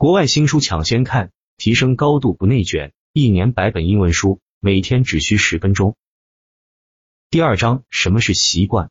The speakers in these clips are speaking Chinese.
国外新书抢先看，提升高度不内卷，一年百本英文书，每天只需十分钟。第二章，什么是习惯？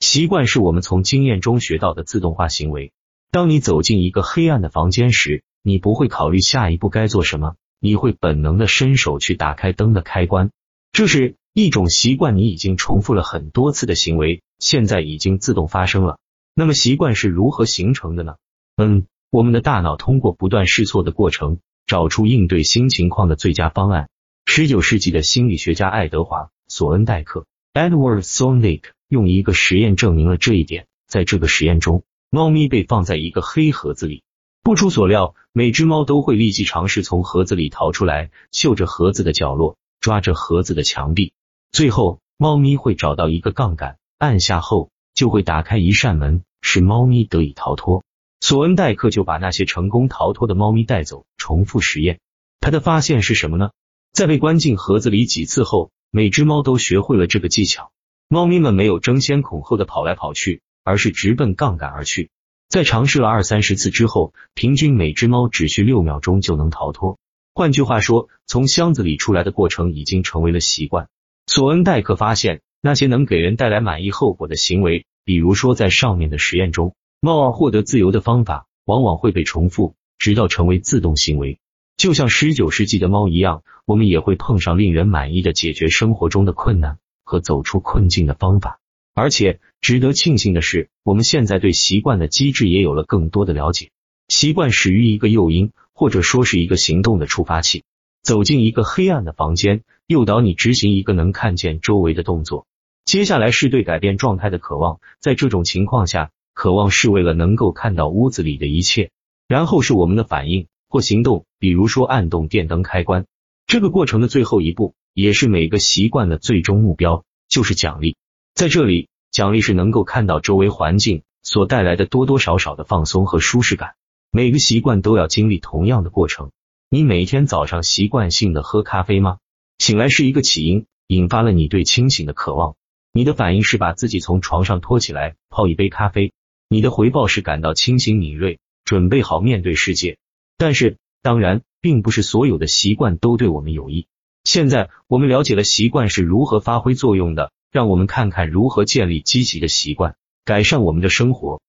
习惯是我们从经验中学到的自动化行为。当你走进一个黑暗的房间时，你不会考虑下一步该做什么，你会本能的伸手去打开灯的开关。这是一种习惯，你已经重复了很多次的行为，现在已经自动发生了。那么习惯是如何形成的呢？嗯。我们的大脑通过不断试错的过程，找出应对新情况的最佳方案。十九世纪的心理学家爱德华·索恩戴克 （Edward Thorndike） 用一个实验证明了这一点。在这个实验中，猫咪被放在一个黑盒子里，不出所料，每只猫都会立即尝试从盒子里逃出来，嗅着盒子的角落，抓着盒子的墙壁。最后，猫咪会找到一个杠杆，按下后就会打开一扇门，使猫咪得以逃脱。索恩戴克就把那些成功逃脱的猫咪带走，重复实验。他的发现是什么呢？在被关进盒子里几次后，每只猫都学会了这个技巧。猫咪们没有争先恐后的跑来跑去，而是直奔杠杆而去。在尝试了二三十次之后，平均每只猫只需六秒钟就能逃脱。换句话说，从箱子里出来的过程已经成为了习惯。索恩戴克发现，那些能给人带来满意后果的行为，比如说在上面的实验中。猫儿获得自由的方法往往会被重复，直到成为自动行为。就像十九世纪的猫一样，我们也会碰上令人满意的解决生活中的困难和走出困境的方法。而且值得庆幸的是，我们现在对习惯的机制也有了更多的了解。习惯始于一个诱因，或者说是一个行动的触发器。走进一个黑暗的房间，诱导你执行一个能看见周围的动作。接下来是对改变状态的渴望。在这种情况下。渴望是为了能够看到屋子里的一切，然后是我们的反应或行动，比如说按动电灯开关。这个过程的最后一步，也是每个习惯的最终目标，就是奖励。在这里，奖励是能够看到周围环境所带来的多多少少的放松和舒适感。每个习惯都要经历同样的过程。你每天早上习惯性的喝咖啡吗？醒来是一个起因，引发了你对清醒的渴望。你的反应是把自己从床上拖起来，泡一杯咖啡。你的回报是感到清醒敏锐，准备好面对世界。但是，当然，并不是所有的习惯都对我们有益。现在，我们了解了习惯是如何发挥作用的，让我们看看如何建立积极的习惯，改善我们的生活。